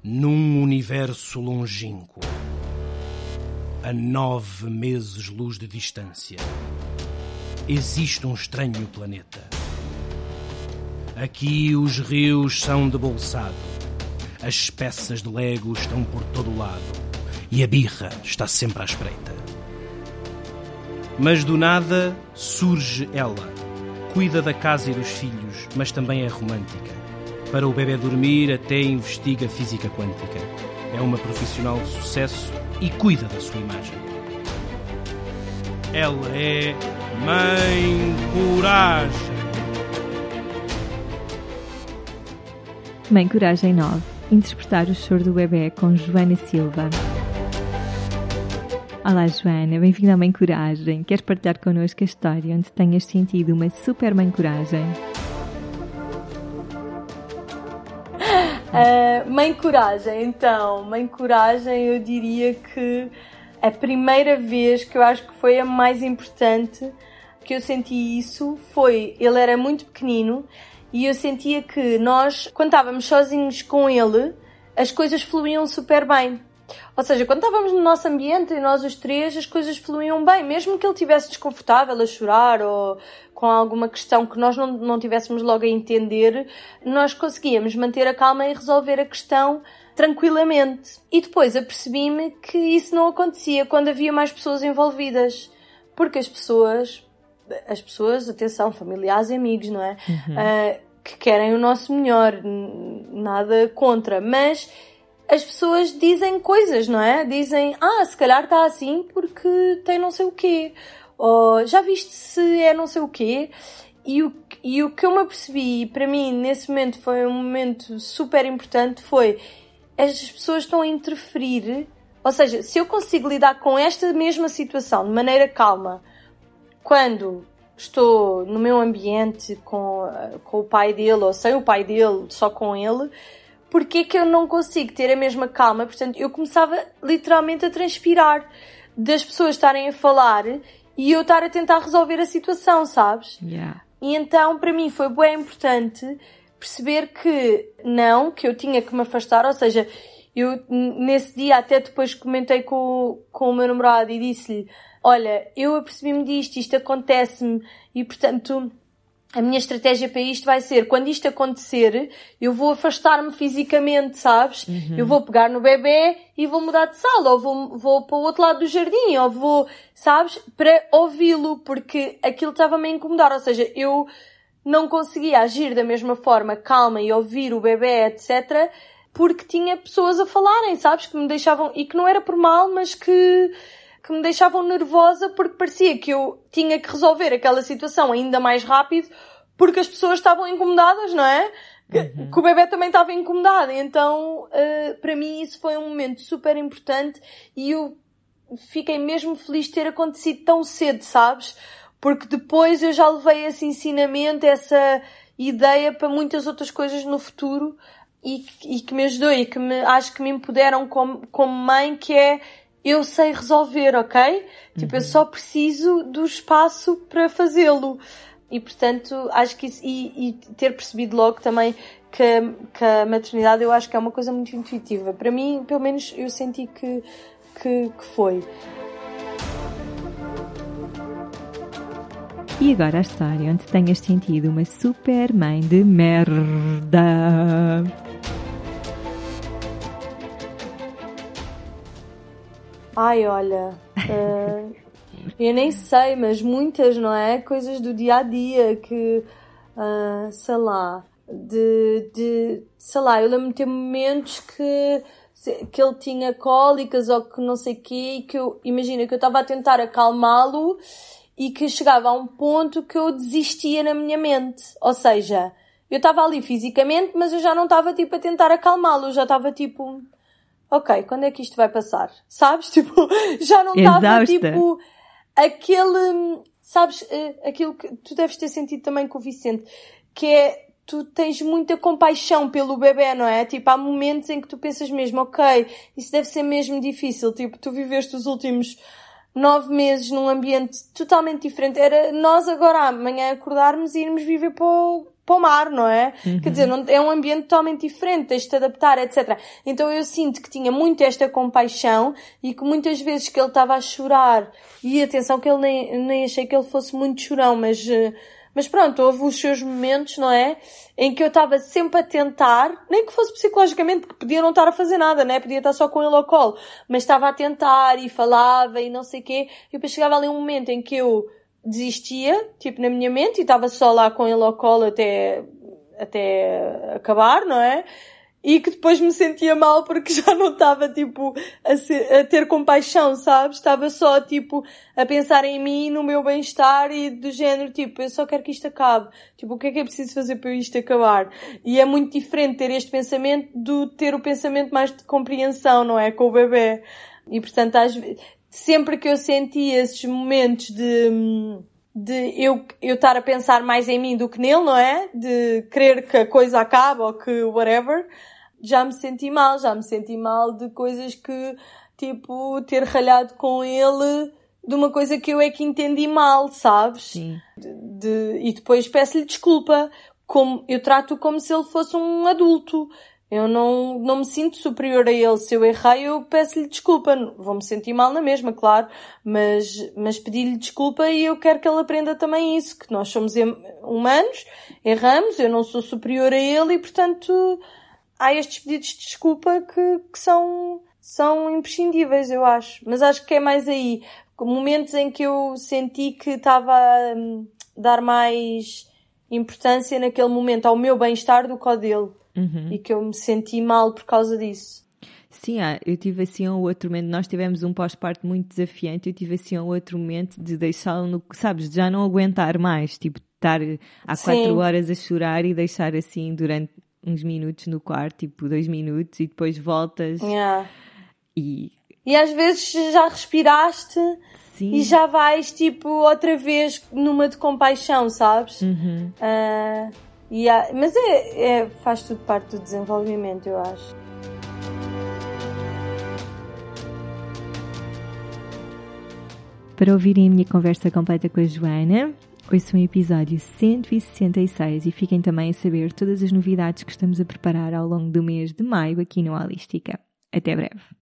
Num universo longínquo, a nove meses-luz de distância, existe um estranho planeta. Aqui os rios são de bolsado, as peças de Lego estão por todo lado e a birra está sempre à espreita. Mas do nada surge ela. Cuida da casa e dos filhos, mas também é romântica. Para o bebê dormir, até investiga física quântica. É uma profissional de sucesso e cuida da sua imagem. Ela é Mãe Coragem. Mãe Coragem 9. Interpretar o choro do bebê com Joana Silva. Olá Joana, bem-vinda à Mãe Coragem. Queres partilhar connosco a história onde tenhas sentido uma super Mãe Coragem? Uh, mãe Coragem, então, Mãe Coragem, eu diria que a primeira vez que eu acho que foi a mais importante que eu senti isso foi, ele era muito pequenino e eu sentia que nós, quando estávamos sozinhos com ele, as coisas fluíam super bem. Ou seja, quando estávamos no nosso ambiente e nós os três, as coisas fluíam bem, mesmo que ele estivesse desconfortável a chorar ou com alguma questão que nós não, não tivéssemos logo a entender, nós conseguíamos manter a calma e resolver a questão tranquilamente. E depois apercebi-me que isso não acontecia quando havia mais pessoas envolvidas, porque as pessoas, as pessoas, atenção, familiares e amigos, não é? Uhum. Uh, que querem o nosso melhor, nada contra, mas as pessoas dizem coisas, não é? Dizem, ah, se calhar está assim porque tem não sei o quê. Ou já viste se é não sei o quê. E o, e o que eu me apercebi, para mim, nesse momento foi um momento super importante, foi as pessoas estão a interferir. Ou seja, se eu consigo lidar com esta mesma situação de maneira calma, quando estou no meu ambiente com, com o pai dele ou sem o pai dele, só com ele, porque é que eu não consigo ter a mesma calma? Portanto, eu começava literalmente a transpirar das pessoas estarem a falar e eu estar a tentar resolver a situação, sabes? Yeah. E então, para mim, foi bem importante perceber que não, que eu tinha que me afastar, ou seja, eu nesse dia até depois comentei com, com o meu namorado e disse-lhe, olha, eu apercebi-me disto, isto acontece-me e portanto a minha estratégia para isto vai ser, quando isto acontecer, eu vou afastar-me fisicamente, sabes? Uhum. Eu vou pegar no bebê e vou mudar de sala, ou vou, vou para o outro lado do jardim, ou vou, sabes? Para ouvi-lo, porque aquilo estava-me a incomodar, ou seja, eu não conseguia agir da mesma forma, calma, e ouvir o bebê, etc., porque tinha pessoas a falarem, sabes? Que me deixavam, e que não era por mal, mas que, que me deixavam nervosa porque parecia que eu tinha que resolver aquela situação ainda mais rápido porque as pessoas estavam incomodadas, não é? Uhum. Que o bebê também estava incomodado. Então, uh, para mim, isso foi um momento super importante e eu fiquei mesmo feliz de ter acontecido tão cedo, sabes? Porque depois eu já levei esse ensinamento, essa ideia para muitas outras coisas no futuro e, e que me ajudou e que me, acho que me empoderam como, como mãe, que é eu sei resolver, ok? Tipo, eu uhum. só preciso do espaço para fazê-lo. E portanto, acho que isso, e, e, ter percebido logo também que, que a maternidade eu acho que é uma coisa muito intuitiva. Para mim, pelo menos, eu senti que, que, que foi. E agora a história onde tenhas sentido uma super mãe de merda. Ai, olha. Uh, eu nem sei, mas muitas, não é? Coisas do dia a dia que. Uh, sei lá. De, de. Sei lá, eu lembro de ter momentos que que ele tinha cólicas ou que não sei quê, e que eu, imagina que eu estava a tentar acalmá-lo e que chegava a um ponto que eu desistia na minha mente. Ou seja, eu estava ali fisicamente, mas eu já não estava tipo a tentar acalmá-lo, já estava tipo, ok, quando é que isto vai passar? Sabes? Tipo, já não estava tipo aquele, sabes, eh, aquilo que tu deves ter sentido também com o Vicente, que é tu tens muita compaixão pelo bebê, não é? Tipo, há momentos em que tu pensas mesmo, ok, isso deve ser mesmo difícil. Tipo, tu viveste os últimos nove meses num ambiente totalmente diferente. Era nós agora amanhã acordarmos e irmos viver para o, para o mar, não é? Uhum. Quer dizer, não, é um ambiente totalmente diferente, tens de te adaptar, etc. Então eu sinto que tinha muito esta compaixão e que muitas vezes que ele estava a chorar, e atenção que ele nem, nem achei que ele fosse muito chorão, mas, eh, mas pronto, houve os seus momentos, não é? Em que eu estava sempre a tentar, nem que fosse psicologicamente, porque podia não estar a fazer nada, né? Podia estar só com ele ao colo, mas estava a tentar e falava e não sei o quê, e depois chegava ali um momento em que eu desistia, tipo, na minha mente, e estava só lá com ele ao colo até, até acabar, não é? E que depois me sentia mal porque já não estava, tipo, a, ser, a ter compaixão, sabes? Estava só, tipo, a pensar em mim, no meu bem-estar e do género, tipo, eu só quero que isto acabe. Tipo, o que é que é preciso fazer para isto acabar? E é muito diferente ter este pensamento do ter o pensamento mais de compreensão, não é? Com o bebê. E portanto, às vezes, sempre que eu senti esses momentos de, de eu, eu estar a pensar mais em mim do que nele, não é? De querer que a coisa acabe ou que whatever, já me senti mal, já me senti mal de coisas que, tipo, ter ralhado com ele de uma coisa que eu é que entendi mal, sabes? Sim. De, de, e depois peço-lhe desculpa, como, eu trato como se ele fosse um adulto. Eu não, não me sinto superior a ele. Se eu errei, eu peço-lhe desculpa. Vou-me sentir mal na mesma, claro. Mas, mas pedi-lhe desculpa e eu quero que ele aprenda também isso. Que nós somos humanos, erramos, eu não sou superior a ele e, portanto, há estes pedidos de desculpa que, que são, são imprescindíveis, eu acho. Mas acho que é mais aí. Momentos em que eu senti que estava a hum, dar mais importância naquele momento ao meu bem-estar do que ao dele uhum. e que eu me senti mal por causa disso. Sim, ah, eu tive assim um outro momento, nós tivemos um pós-parto muito desafiante, eu tive assim um outro momento de deixá-lo, no, sabes, de já não aguentar mais, tipo, estar há Sim. quatro horas a chorar e deixar assim durante uns minutos no quarto, tipo dois minutos, e depois voltas. Yeah. E... e às vezes já respiraste Sim. e já vais, tipo, outra vez numa de compaixão, sabes? Uhum. Uh há, mas é, é, faz tudo parte do desenvolvimento, eu acho. Para ouvirem a minha conversa completa com a Joana, ouçam o episódio 166 e fiquem também a saber todas as novidades que estamos a preparar ao longo do mês de maio aqui no Holística. Até breve!